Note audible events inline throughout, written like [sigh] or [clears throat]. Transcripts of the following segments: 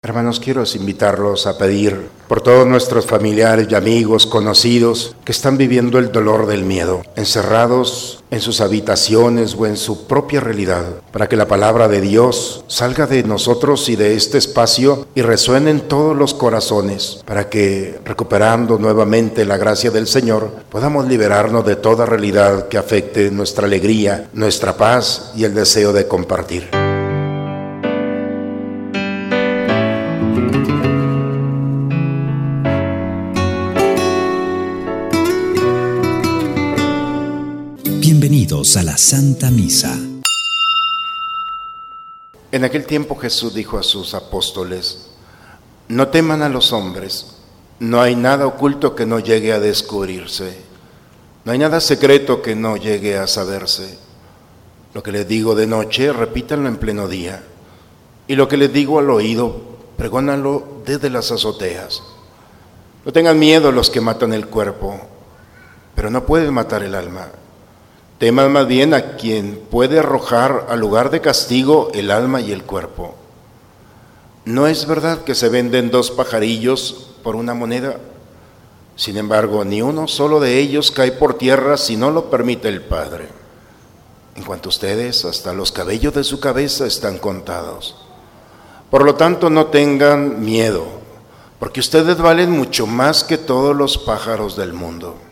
Hermanos, quiero invitarlos a pedir por todos nuestros familiares y amigos conocidos que están viviendo el dolor del miedo, encerrados en sus habitaciones o en su propia realidad, para que la palabra de Dios salga de nosotros y de este espacio y resuene en todos los corazones, para que recuperando nuevamente la gracia del Señor, podamos liberarnos de toda realidad que afecte nuestra alegría, nuestra paz y el deseo de compartir. A la Santa Misa. En aquel tiempo Jesús dijo a sus apóstoles, no teman a los hombres, no hay nada oculto que no llegue a descubrirse, no hay nada secreto que no llegue a saberse. Lo que les digo de noche, repítanlo en pleno día, y lo que les digo al oído, pregónalo desde las azoteas. No tengan miedo los que matan el cuerpo, pero no pueden matar el alma. Teman más bien a quien puede arrojar al lugar de castigo el alma y el cuerpo. No es verdad que se venden dos pajarillos por una moneda. Sin embargo, ni uno solo de ellos cae por tierra si no lo permite el Padre. En cuanto a ustedes, hasta los cabellos de su cabeza están contados. Por lo tanto, no tengan miedo, porque ustedes valen mucho más que todos los pájaros del mundo.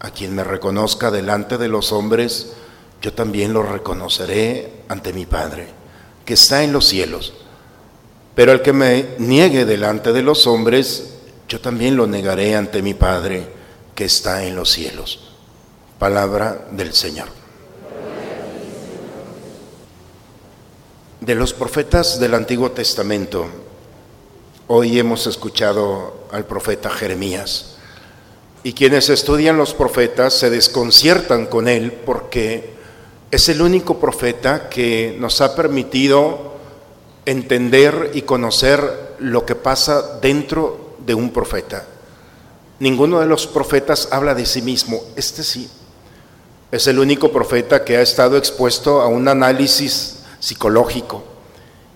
A quien me reconozca delante de los hombres, yo también lo reconoceré ante mi Padre, que está en los cielos. Pero al que me niegue delante de los hombres, yo también lo negaré ante mi Padre, que está en los cielos. Palabra del Señor. De los profetas del Antiguo Testamento, hoy hemos escuchado al profeta Jeremías. Y quienes estudian los profetas se desconciertan con él porque es el único profeta que nos ha permitido entender y conocer lo que pasa dentro de un profeta. Ninguno de los profetas habla de sí mismo, este sí. Es el único profeta que ha estado expuesto a un análisis psicológico.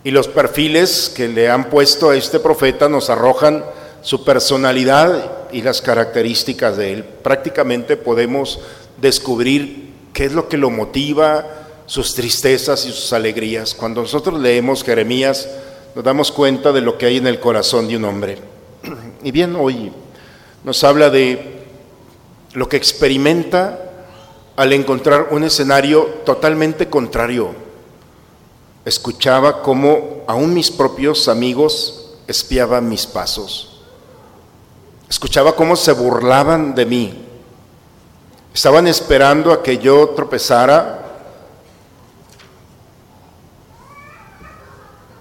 Y los perfiles que le han puesto a este profeta nos arrojan su personalidad y las características de él. Prácticamente podemos descubrir qué es lo que lo motiva, sus tristezas y sus alegrías. Cuando nosotros leemos Jeremías, nos damos cuenta de lo que hay en el corazón de un hombre. [clears throat] Y bien, hoy nos habla de lo que experimenta al encontrar un escenario totalmente contrario. Escuchaba cómo aún mis propios amigos espiaban mis pasos. Escuchaba cómo se burlaban de mí. Estaban esperando a que yo tropezara.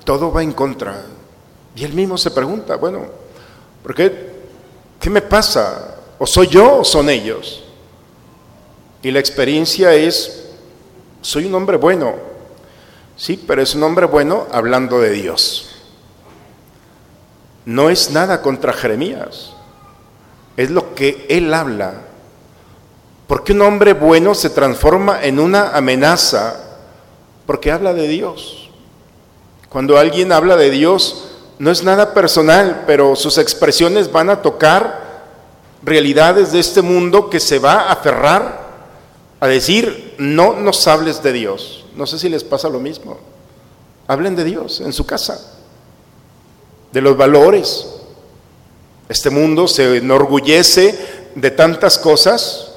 Todo va en contra. Y él mismo se pregunta, bueno, ¿por qué? ¿Qué me pasa? ¿O soy yo o son ellos? Y la experiencia es, soy un hombre bueno. Sí, pero es un hombre bueno hablando de Dios. No es nada contra Jeremías es lo que él habla. Porque un hombre bueno se transforma en una amenaza porque habla de Dios. Cuando alguien habla de Dios, no es nada personal, pero sus expresiones van a tocar realidades de este mundo que se va a aferrar a decir, no nos hables de Dios. No sé si les pasa lo mismo. Hablen de Dios en su casa, de los valores, este mundo se enorgullece de tantas cosas.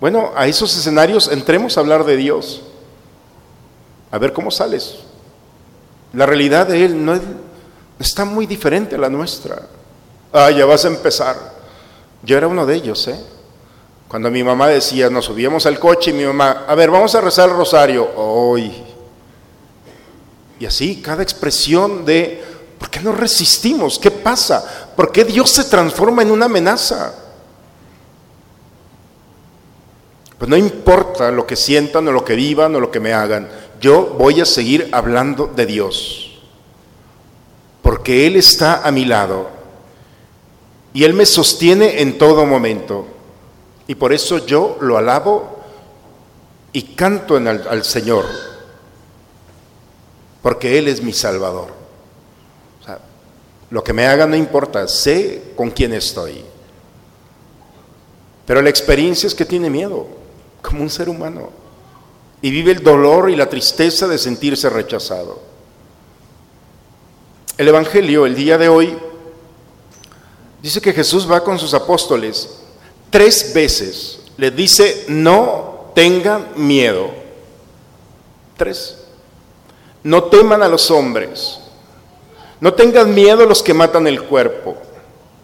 Bueno, a esos escenarios entremos a hablar de Dios. A ver cómo sales. La realidad de Él no está muy diferente a la nuestra. Ah, ya vas a empezar. Yo era uno de ellos, ¿eh? Cuando mi mamá decía, nos subíamos al coche y mi mamá, a ver, vamos a rezar el rosario. Hoy. Y así, cada expresión de ¿Por qué no resistimos? ¿Qué pasa? ¿Por qué Dios se transforma en una amenaza? Pues no importa lo que sientan o lo que vivan o lo que me hagan, yo voy a seguir hablando de Dios. Porque Él está a mi lado y Él me sostiene en todo momento. Y por eso yo lo alabo y canto en al Señor, porque Él es mi Salvador. Lo que me haga no importa, sé con quién estoy. Pero la experiencia es que tiene miedo, como un ser humano, y vive el dolor y la tristeza de sentirse rechazado. El Evangelio, el día de hoy, dice que Jesús va con sus apóstoles tres veces, les dice, no tengan miedo. Tres. No teman a los hombres. No tengan miedo los que matan el cuerpo.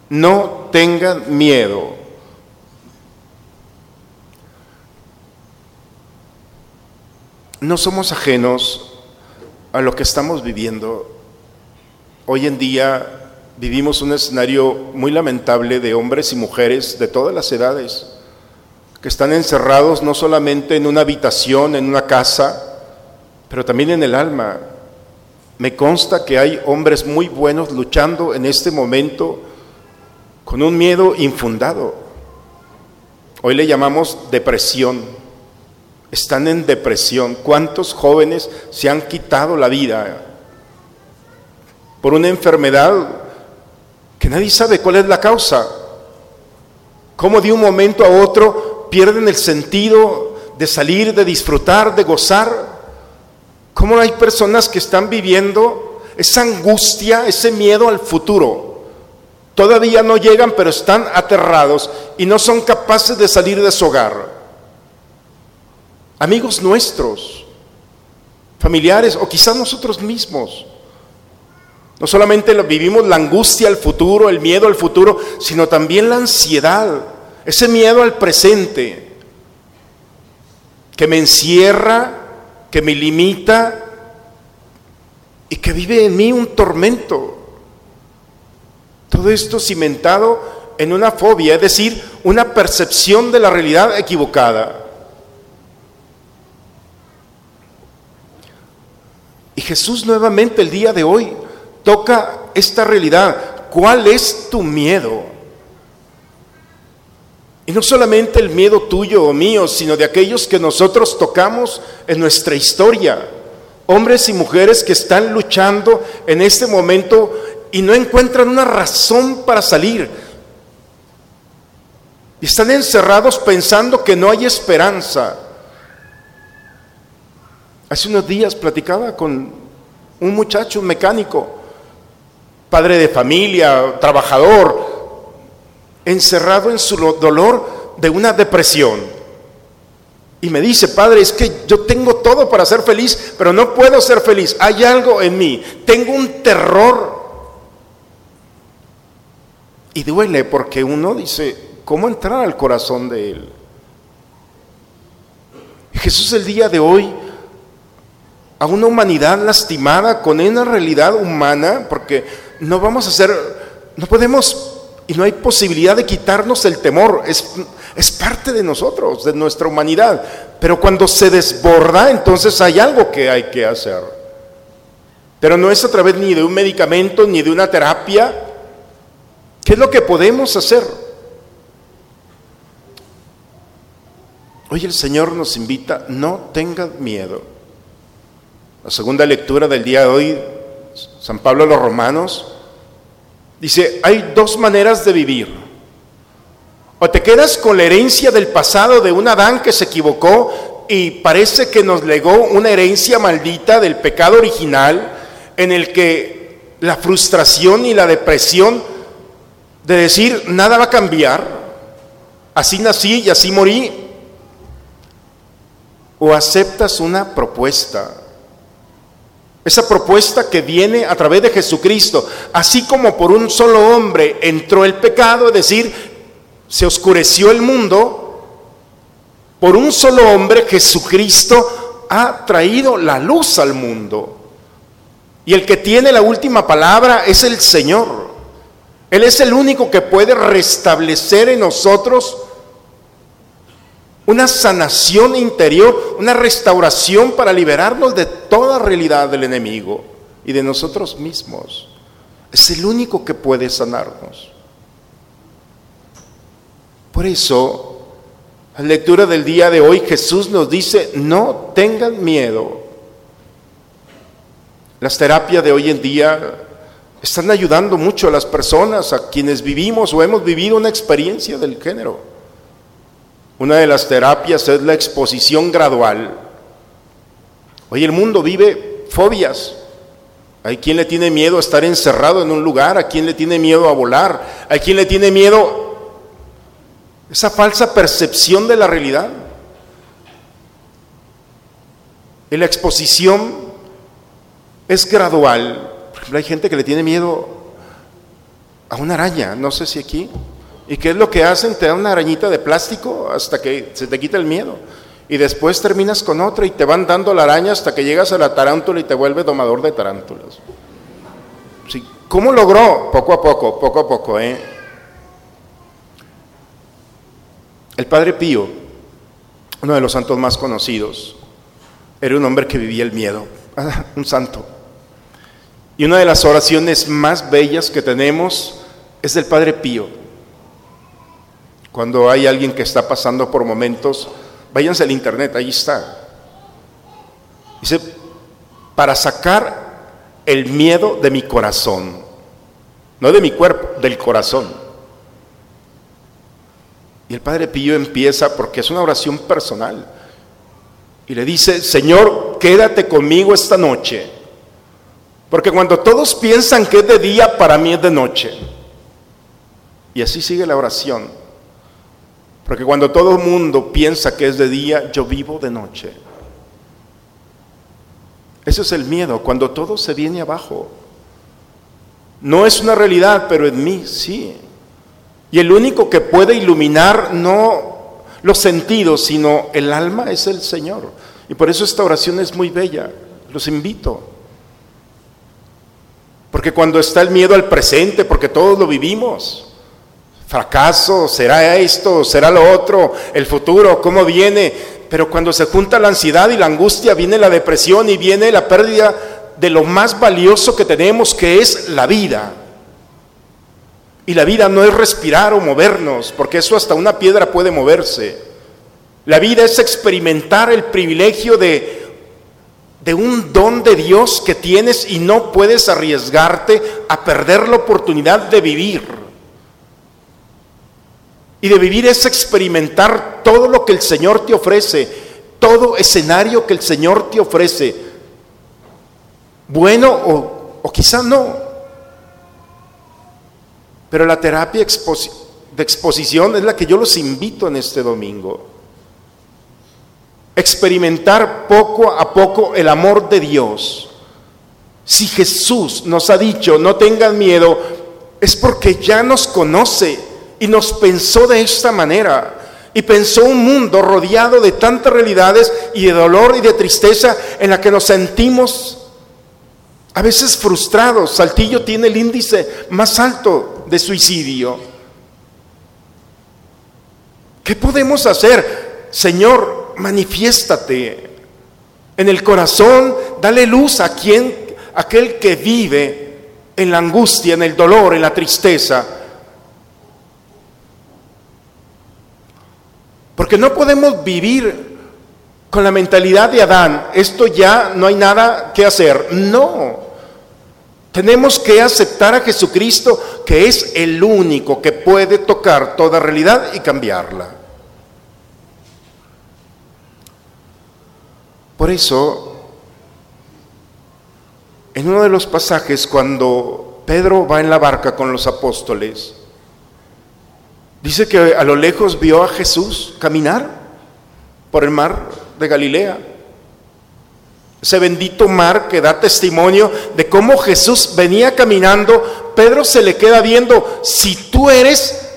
No tengan miedo. No somos ajenos a lo que estamos viviendo. Hoy en día vivimos un escenario muy lamentable de hombres y mujeres de todas las edades que están encerrados no solamente en una habitación, en una casa, pero también en el alma. Me consta que hay hombres muy buenos luchando en este momento con un miedo infundado. Hoy le llamamos depresión. Están en depresión. ¿Cuántos jóvenes se han quitado la vida por una enfermedad que nadie sabe cuál es la causa? ¿Cómo de un momento a otro pierden el sentido de salir, de disfrutar, de gozar? ¿Cómo hay personas que están viviendo esa angustia, ese miedo al futuro? Todavía no llegan, pero están aterrados y no son capaces de salir de su hogar. Amigos nuestros, familiares o quizás nosotros mismos. No solamente vivimos la angustia al futuro, el miedo al futuro, sino también la ansiedad, ese miedo al presente, que me encierra que me limita y que vive en mí un tormento. Todo esto cimentado en una fobia, es decir, una percepción de la realidad equivocada. Y Jesús nuevamente el día de hoy toca esta realidad. ¿Cuál es tu miedo? Y no solamente el miedo tuyo o mío, sino de aquellos que nosotros tocamos en nuestra historia. Hombres y mujeres que están luchando en este momento y no encuentran una razón para salir. Y están encerrados pensando que no hay esperanza. Hace unos días platicaba con un muchacho, un mecánico, padre de familia, trabajador, encerrado en su dolor de una depresión. Y me dice, Padre, es que yo tengo todo para ser feliz, pero no puedo ser feliz. Hay algo en mí. Tengo un terror. Y duele porque uno dice, ¿cómo entrar al corazón de Él? Jesús el día de hoy, a una humanidad lastimada con una realidad humana, porque no vamos a ser, no podemos y no hay posibilidad de quitarnos el temor, es, es parte de nosotros, de nuestra humanidad. Pero cuando se desborda, entonces hay algo que hay que hacer. Pero no es a través ni de un medicamento ni de una terapia. ¿Qué es lo que podemos hacer? Hoy el Señor nos invita, no tengan miedo. La segunda lectura del día de hoy, San Pablo a los Romanos, Dice, hay dos maneras de vivir. O te quedas con la herencia del pasado de un Adán que se equivocó y parece que nos legó una herencia maldita del pecado original en el que la frustración y la depresión de decir nada va a cambiar, así nací y así morí, o aceptas una propuesta esa propuesta que viene a través de Jesucristo, así como por un solo hombre entró el pecado, es decir, se oscureció el mundo, por un solo hombre Jesucristo ha traído la luz al mundo. Y el que tiene la última palabra es el Señor. Él es el único que puede restablecer en nosotros una sanación interior, una restauración para liberarnos de toda realidad del enemigo y de nosotros mismos. Es el único que puede sanarnos. Por eso, la lectura del día de hoy, Jesús nos dice, no tengan miedo. Las terapias de hoy en día están ayudando mucho a las personas, a quienes vivimos o hemos vivido una experiencia del género. Una de las terapias es la exposición gradual. Hoy el mundo vive fobias. Hay quien le tiene miedo a estar encerrado en un lugar, a quien le tiene miedo a volar, hay quien le tiene miedo esa falsa percepción de la realidad. Y la exposición es gradual. Hay gente que le tiene miedo a una araña, no sé si aquí. ¿Y qué es lo que hacen? Te dan una arañita de plástico hasta que se te quita el miedo. Y después terminas con otra y te van dando la araña hasta que llegas a la tarántula y te vuelve domador de tarántulas. ¿Cómo logró? Poco a poco, poco a poco. ¿eh? El Padre Pío, uno de los santos más conocidos, era un hombre que vivía el miedo, [laughs] un santo. Y una de las oraciones más bellas que tenemos es del Padre Pío. Cuando hay alguien que está pasando por momentos, váyanse al internet, ahí está. Dice, para sacar el miedo de mi corazón, no de mi cuerpo, del corazón. Y el Padre Pío empieza, porque es una oración personal, y le dice, Señor, quédate conmigo esta noche. Porque cuando todos piensan que es de día, para mí es de noche. Y así sigue la oración. Porque cuando todo el mundo piensa que es de día, yo vivo de noche. Ese es el miedo, cuando todo se viene abajo. No es una realidad, pero en mí sí. Y el único que puede iluminar no los sentidos, sino el alma es el Señor. Y por eso esta oración es muy bella. Los invito. Porque cuando está el miedo al presente, porque todos lo vivimos, fracaso, será esto, será lo otro, el futuro, cómo viene, pero cuando se junta la ansiedad y la angustia, viene la depresión y viene la pérdida de lo más valioso que tenemos, que es la vida. Y la vida no es respirar o movernos, porque eso hasta una piedra puede moverse. La vida es experimentar el privilegio de, de un don de Dios que tienes y no puedes arriesgarte a perder la oportunidad de vivir. Y de vivir es experimentar todo lo que el Señor te ofrece, todo escenario que el Señor te ofrece, bueno o, o quizá no. Pero la terapia de exposición es la que yo los invito en este domingo. Experimentar poco a poco el amor de Dios. Si Jesús nos ha dicho, no tengan miedo, es porque ya nos conoce y nos pensó de esta manera. Y pensó un mundo rodeado de tantas realidades y de dolor y de tristeza en la que nos sentimos a veces frustrados. Saltillo tiene el índice más alto de suicidio. ¿Qué podemos hacer? Señor, manifiéstate en el corazón, dale luz a quien, aquel que vive en la angustia, en el dolor, en la tristeza. Porque no podemos vivir con la mentalidad de Adán, esto ya no hay nada que hacer. No. Tenemos que aceptar a Jesucristo, que es el único que puede tocar toda realidad y cambiarla. Por eso, en uno de los pasajes, cuando Pedro va en la barca con los apóstoles, dice que a lo lejos vio a Jesús caminar por el mar de Galilea. Ese bendito mar que da testimonio de cómo Jesús venía caminando, Pedro se le queda viendo, si tú eres,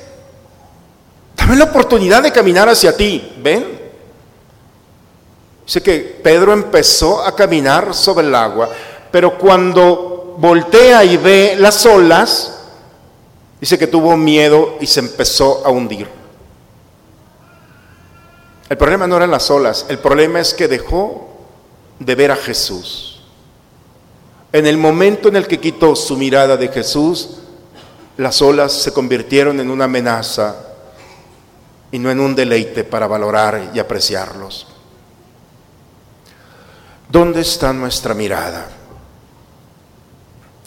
dame la oportunidad de caminar hacia ti, ven. Dice que Pedro empezó a caminar sobre el agua, pero cuando voltea y ve las olas, dice que tuvo miedo y se empezó a hundir. El problema no eran las olas, el problema es que dejó de ver a Jesús. En el momento en el que quitó su mirada de Jesús, las olas se convirtieron en una amenaza y no en un deleite para valorar y apreciarlos. ¿Dónde está nuestra mirada?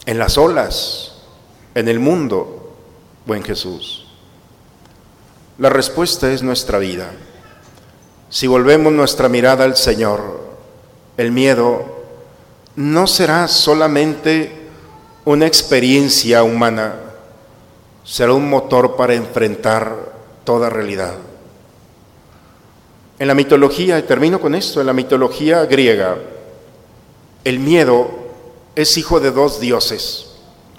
¿En las olas en el mundo o en Jesús? La respuesta es nuestra vida. Si volvemos nuestra mirada al Señor, el miedo no será solamente una experiencia humana, será un motor para enfrentar toda realidad. En la mitología, y termino con esto, en la mitología griega, el miedo es hijo de dos dioses,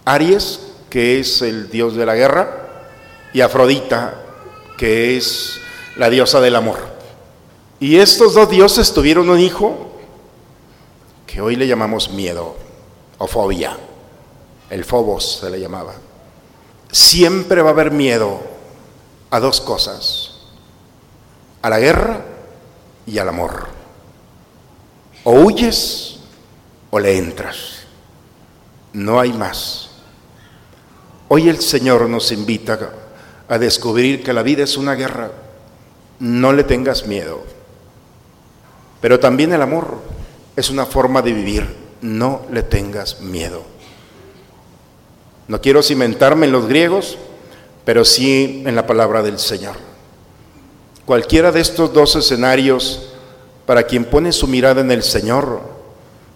Aries, que es el dios de la guerra, y Afrodita, que es la diosa del amor. Y estos dos dioses tuvieron un hijo que hoy le llamamos miedo o fobia. El fobos se le llamaba. Siempre va a haber miedo a dos cosas, a la guerra y al amor. O huyes o le entras. No hay más. Hoy el Señor nos invita a descubrir que la vida es una guerra. No le tengas miedo. Pero también el amor es una forma de vivir. No le tengas miedo. No quiero cimentarme en los griegos, pero sí en la palabra del Señor. Cualquiera de estos dos escenarios, para quien pone su mirada en el Señor,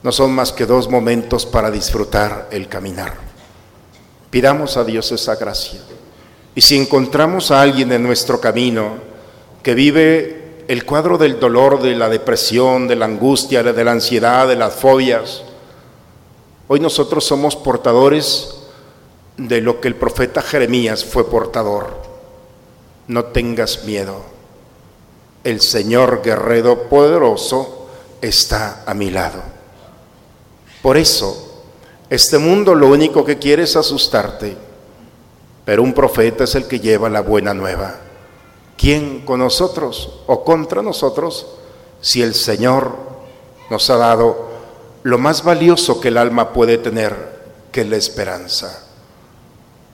no son más que dos momentos para disfrutar el caminar. Pidamos a Dios esa gracia. Y si encontramos a alguien en nuestro camino que vive el cuadro del dolor, de la depresión, de la angustia, de la ansiedad, de las fobias, hoy nosotros somos portadores de lo que el profeta Jeremías fue portador. No tengas miedo. El Señor guerrero poderoso está a mi lado. Por eso, este mundo lo único que quiere es asustarte, pero un profeta es el que lleva la buena nueva. ¿Quién con nosotros o contra nosotros si el Señor nos ha dado lo más valioso que el alma puede tener, que es la esperanza?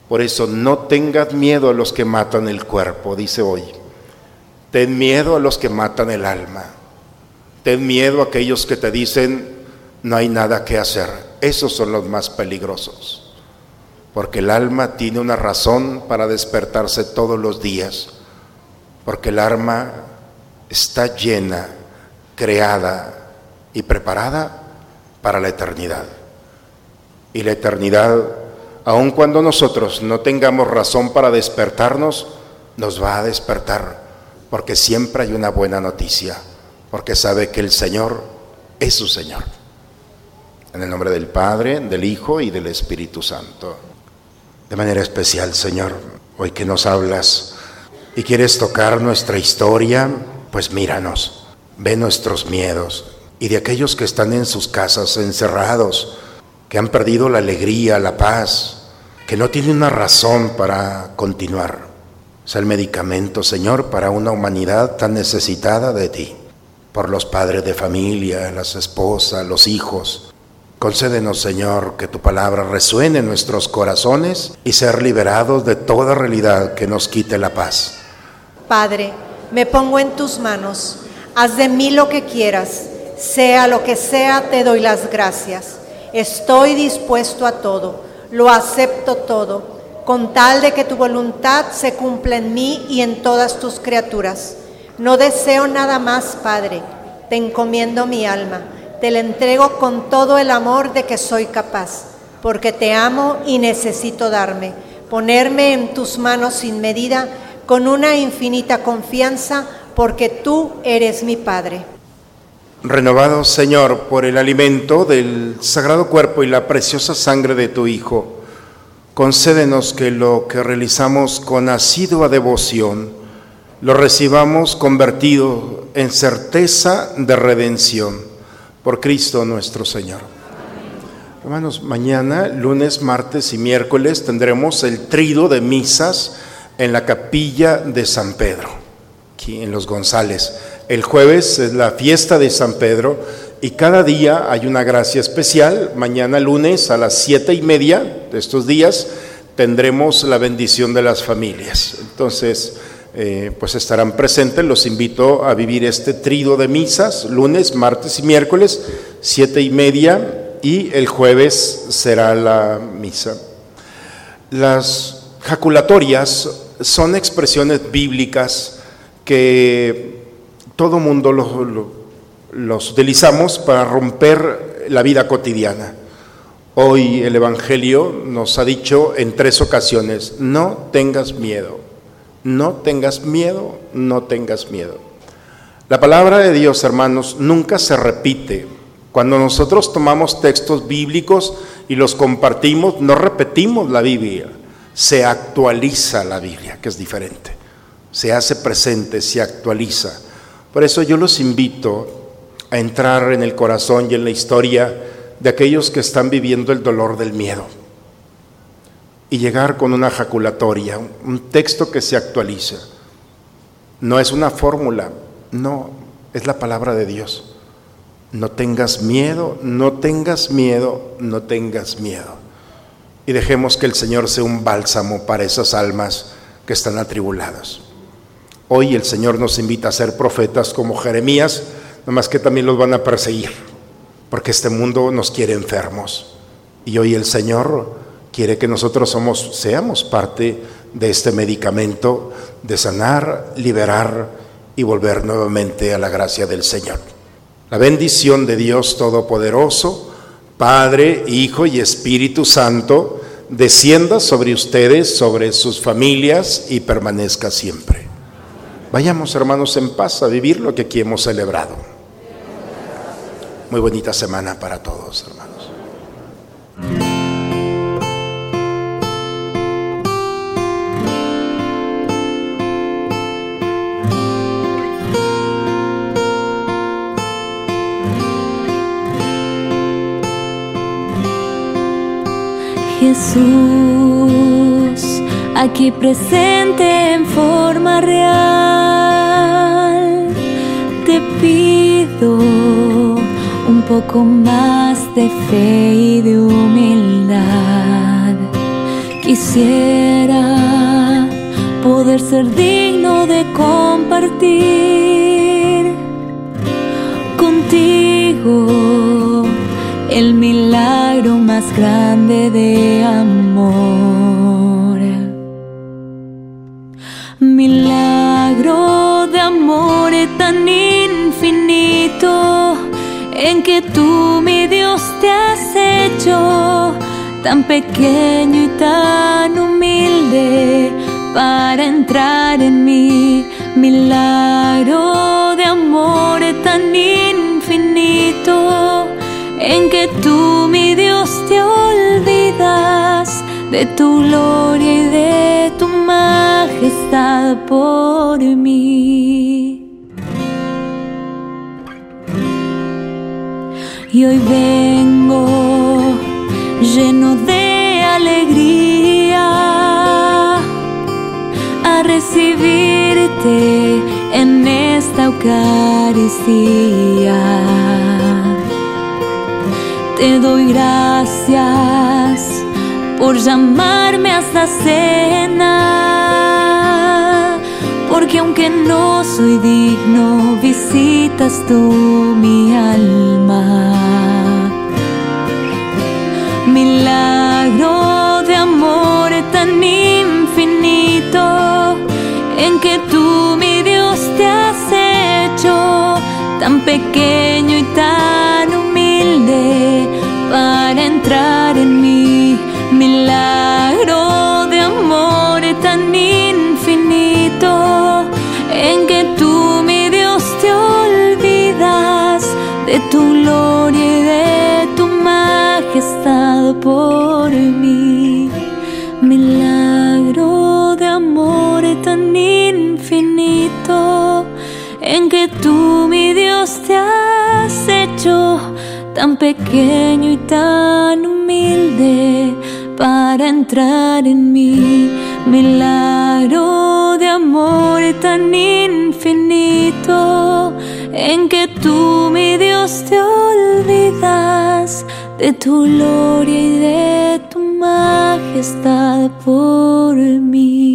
Por eso no tengas miedo a los que matan el cuerpo, dice hoy. Ten miedo a los que matan el alma. Ten miedo a aquellos que te dicen no hay nada que hacer. Esos son los más peligrosos. Porque el alma tiene una razón para despertarse todos los días. Porque el alma está llena, creada y preparada para la eternidad. Y la eternidad aun cuando nosotros no tengamos razón para despertarnos, nos va a despertar, porque siempre hay una buena noticia, porque sabe que el Señor es su Señor. En el nombre del Padre, del Hijo y del Espíritu Santo. De manera especial, Señor, hoy que nos hablas y quieres tocar nuestra historia, pues míranos, ve nuestros miedos y de aquellos que están en sus casas encerrados, que han perdido la alegría, la paz, que no tiene una razón para continuar. Es el medicamento, Señor, para una humanidad tan necesitada de ti, por los padres de familia, las esposas, los hijos. Concédenos, Señor, que tu palabra resuene en nuestros corazones y ser liberados de toda realidad que nos quite la paz. Padre, me pongo en tus manos. Haz de mí lo que quieras. Sea lo que sea, te doy las gracias. Estoy dispuesto a todo lo acepto todo, con tal de que tu voluntad se cumpla en mí y en todas tus criaturas. No deseo nada más, Padre, te encomiendo mi alma, te la entrego con todo el amor de que soy capaz, porque te amo y necesito darme, ponerme en tus manos sin medida, con una infinita confianza, porque tú eres mi Padre. Renovado, Señor, por el alimento del sagrado cuerpo y la preciosa sangre de tu Hijo, concédenos que lo que realizamos con asidua devoción lo recibamos convertido en certeza de redención por Cristo nuestro Señor. Hermanos, mañana, lunes, martes y miércoles tendremos el trido de misas en la capilla de San Pedro, aquí en Los González. El jueves es la fiesta de San Pedro y cada día hay una gracia especial. Mañana lunes a las siete y media de estos días tendremos la bendición de las familias. Entonces, eh, pues estarán presentes. Los invito a vivir este trido de misas, lunes, martes y miércoles, siete y media, y el jueves será la misa. Las jaculatorias son expresiones bíblicas que todo mundo los, los utilizamos para romper la vida cotidiana. Hoy el Evangelio nos ha dicho en tres ocasiones, no tengas miedo, no tengas miedo, no tengas miedo. La palabra de Dios, hermanos, nunca se repite. Cuando nosotros tomamos textos bíblicos y los compartimos, no repetimos la Biblia, se actualiza la Biblia, que es diferente. Se hace presente, se actualiza. Por eso yo los invito a entrar en el corazón y en la historia de aquellos que están viviendo el dolor del miedo y llegar con una jaculatoria, un texto que se actualiza. No es una fórmula, no, es la palabra de Dios. No tengas miedo, no tengas miedo, no tengas miedo. Y dejemos que el Señor sea un bálsamo para esas almas que están atribuladas. Hoy el Señor nos invita a ser profetas como Jeremías, nomás que también los van a perseguir porque este mundo nos quiere enfermos. Y hoy el Señor quiere que nosotros somos, seamos parte de este medicamento de sanar, liberar y volver nuevamente a la gracia del Señor. La bendición de Dios Todopoderoso, Padre, Hijo y Espíritu Santo, descienda sobre ustedes, sobre sus familias y permanezca siempre. Vayamos hermanos en paz a vivir lo que aquí hemos celebrado. Muy bonita semana para todos, Jesús, aquí presente en forma real, te pido un poco más de fe y de humildad. Quisiera poder ser digno de compartir contigo el milagro más grande de amor. Milagro de amor tan infinito en que tú, mi Dios, te has hecho tan pequeño y tan humilde para entrar en mi milagro de amor tan infinito, en que tú, mi Dios, te olvidas de tu gloria y de tu majestad por mí. y hoy vengo lleno de alegría a recibirte en esta Eucaristía. Te doy gracias por llamarme a esta cena, porque aunque no soy digno, visitas tú mi alma. milagro de amor tan infinito en que tú, mi Dios, te has hecho tan pequeño y tan majestad por mí. Milagro de amor tan infinito en que tú, mi Dios, te has hecho tan pequeño y tan humilde para entrar en mí. Milagro de amor tan infinito en que tú, mi Dios, te olvidas de tu gloria y de tu majestad por mí.